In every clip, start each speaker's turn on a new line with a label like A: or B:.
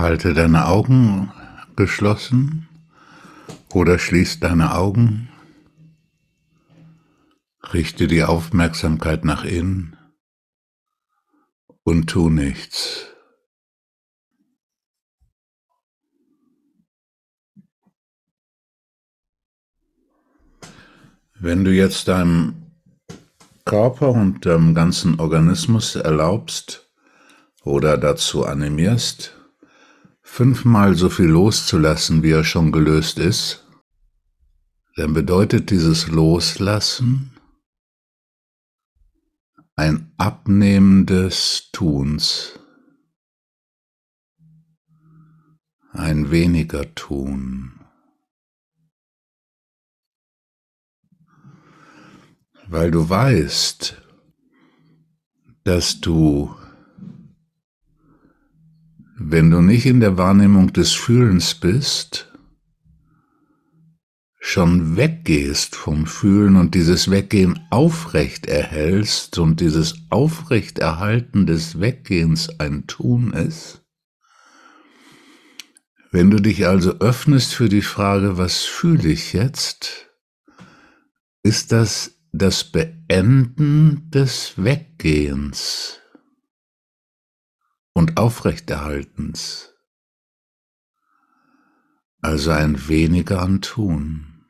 A: Halte deine Augen geschlossen oder schließ deine Augen. Richte die Aufmerksamkeit nach innen und tu nichts. Wenn du jetzt deinem Körper und deinem ganzen Organismus erlaubst oder dazu animierst, fünfmal so viel loszulassen, wie er schon gelöst ist, dann bedeutet dieses Loslassen ein Abnehmen des Tuns, ein weniger Tun. weil du weißt, dass du, wenn du nicht in der Wahrnehmung des Fühlens bist, schon weggehst vom Fühlen und dieses Weggehen aufrecht erhältst und dieses Aufrechterhalten des Weggehens ein Tun ist, wenn du dich also öffnest für die Frage, was fühle ich jetzt, ist das das Beenden des Weggehens und Aufrechterhaltens, also ein weniger an Tun.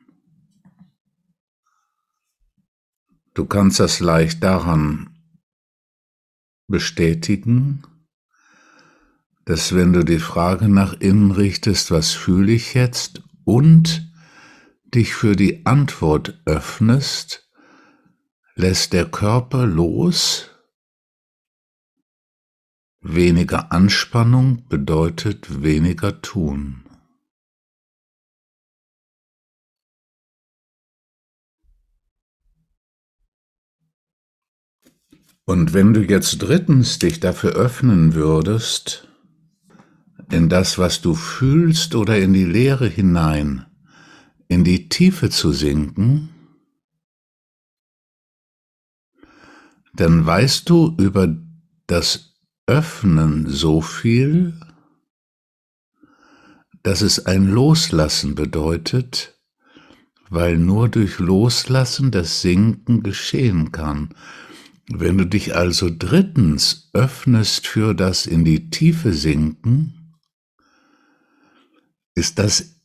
A: Du kannst das leicht daran bestätigen, dass wenn du die Frage nach innen richtest, was fühle ich jetzt, und dich für die Antwort öffnest, lässt der Körper los. Weniger Anspannung bedeutet weniger tun. Und wenn du jetzt drittens dich dafür öffnen würdest, in das, was du fühlst oder in die Leere hinein, in die Tiefe zu sinken, dann weißt du über das Öffnen so viel, dass es ein Loslassen bedeutet, weil nur durch Loslassen das Sinken geschehen kann. Wenn du dich also drittens öffnest für das in die Tiefe sinken, ist das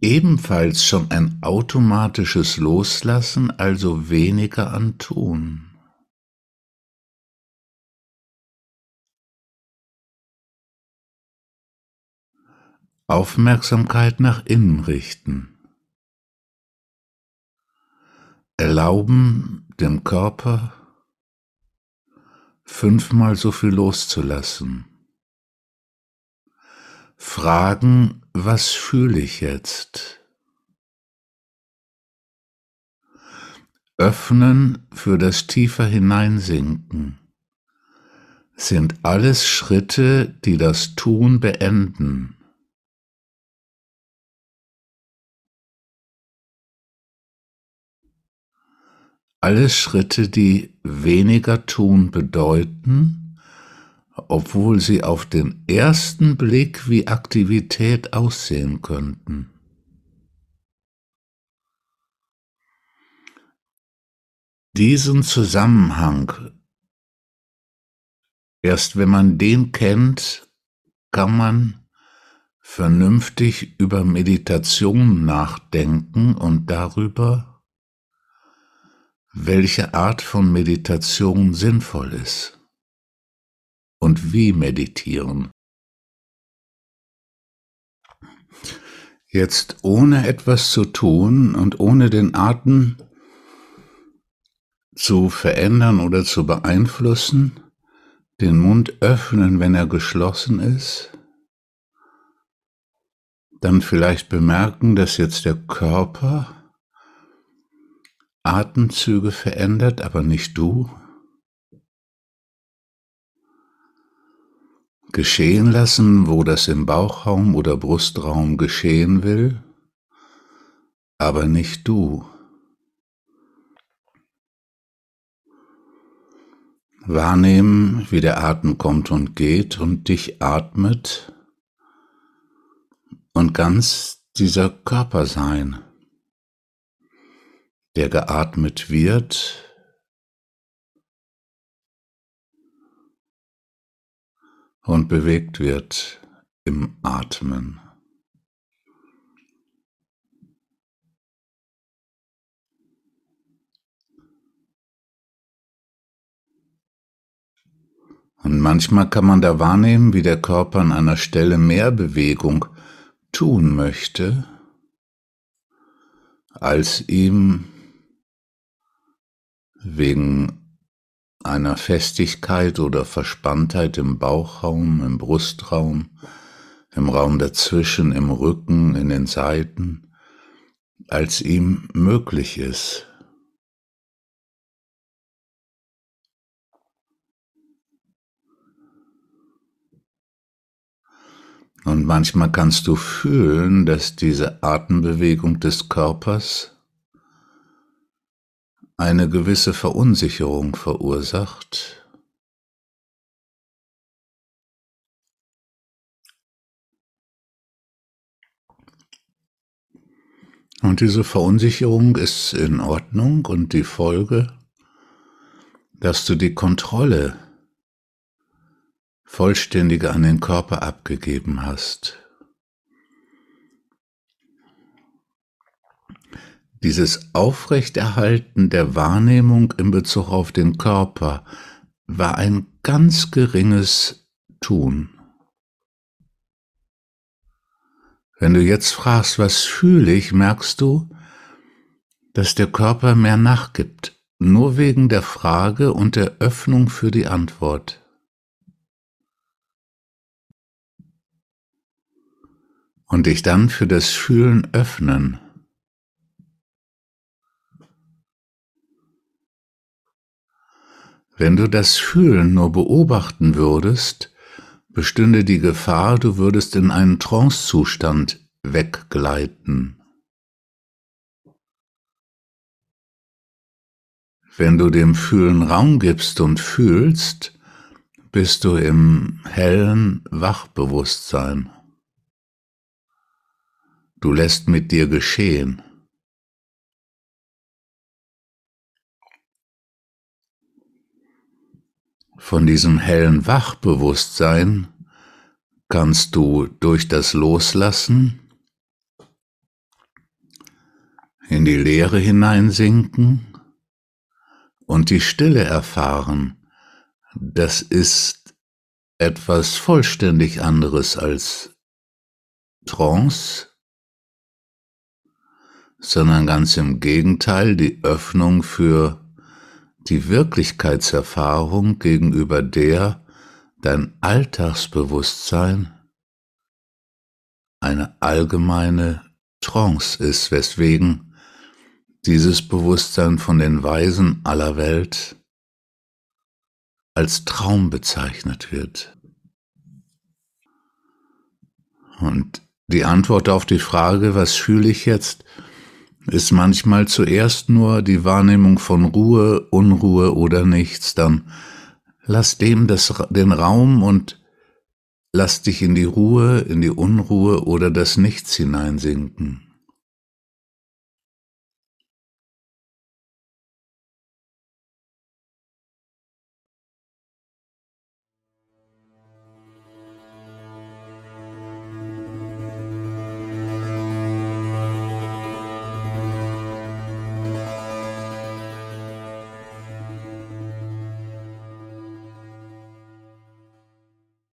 A: ebenfalls schon ein automatisches Loslassen, also weniger an Tun. Aufmerksamkeit nach innen richten. Erlauben dem Körper fünfmal so viel loszulassen. Fragen, was fühle ich jetzt? Öffnen für das tiefer hineinsinken sind alles Schritte, die das Tun beenden. Alles Schritte, die weniger tun bedeuten, obwohl sie auf den ersten Blick wie Aktivität aussehen könnten. Diesen Zusammenhang, erst wenn man den kennt, kann man vernünftig über Meditation nachdenken und darüber, welche Art von Meditation sinnvoll ist und wie meditieren. Jetzt ohne etwas zu tun und ohne den Atem zu verändern oder zu beeinflussen, den Mund öffnen, wenn er geschlossen ist, dann vielleicht bemerken, dass jetzt der Körper Atemzüge verändert, aber nicht du? Geschehen lassen, wo das im Bauchraum oder Brustraum geschehen will, aber nicht du. Wahrnehmen, wie der Atem kommt und geht und dich atmet und ganz dieser Körper sein, der geatmet wird, und bewegt wird im Atmen. Und manchmal kann man da wahrnehmen, wie der Körper an einer Stelle mehr Bewegung tun möchte, als ihm wegen einer Festigkeit oder Verspanntheit im Bauchraum, im Brustraum, im Raum dazwischen, im Rücken, in den Seiten, als ihm möglich ist. Und manchmal kannst du fühlen, dass diese Atembewegung des Körpers eine gewisse Verunsicherung verursacht. Und diese Verunsicherung ist in Ordnung und die Folge, dass du die Kontrolle vollständige an den Körper abgegeben hast. Dieses Aufrechterhalten der Wahrnehmung in Bezug auf den Körper war ein ganz geringes Tun. Wenn du jetzt fragst, was fühle ich, merkst du, dass der Körper mehr nachgibt, nur wegen der Frage und der Öffnung für die Antwort. und dich dann für das Fühlen öffnen. Wenn du das Fühlen nur beobachten würdest, bestünde die Gefahr, du würdest in einen Trancezustand weggleiten. Wenn du dem Fühlen Raum gibst und fühlst, bist du im hellen Wachbewusstsein. Du lässt mit dir geschehen. Von diesem hellen Wachbewusstsein kannst du durch das Loslassen in die Leere hineinsinken und die Stille erfahren. Das ist etwas vollständig anderes als Trance, sondern ganz im Gegenteil die Öffnung für die Wirklichkeitserfahrung gegenüber der dein Alltagsbewusstsein eine allgemeine Trance ist, weswegen dieses Bewusstsein von den Weisen aller Welt als Traum bezeichnet wird. Und die Antwort auf die Frage, was fühle ich jetzt, ist manchmal zuerst nur die Wahrnehmung von Ruhe, Unruhe oder nichts, dann lass dem das, den Raum und lass dich in die Ruhe, in die Unruhe oder das Nichts hineinsinken.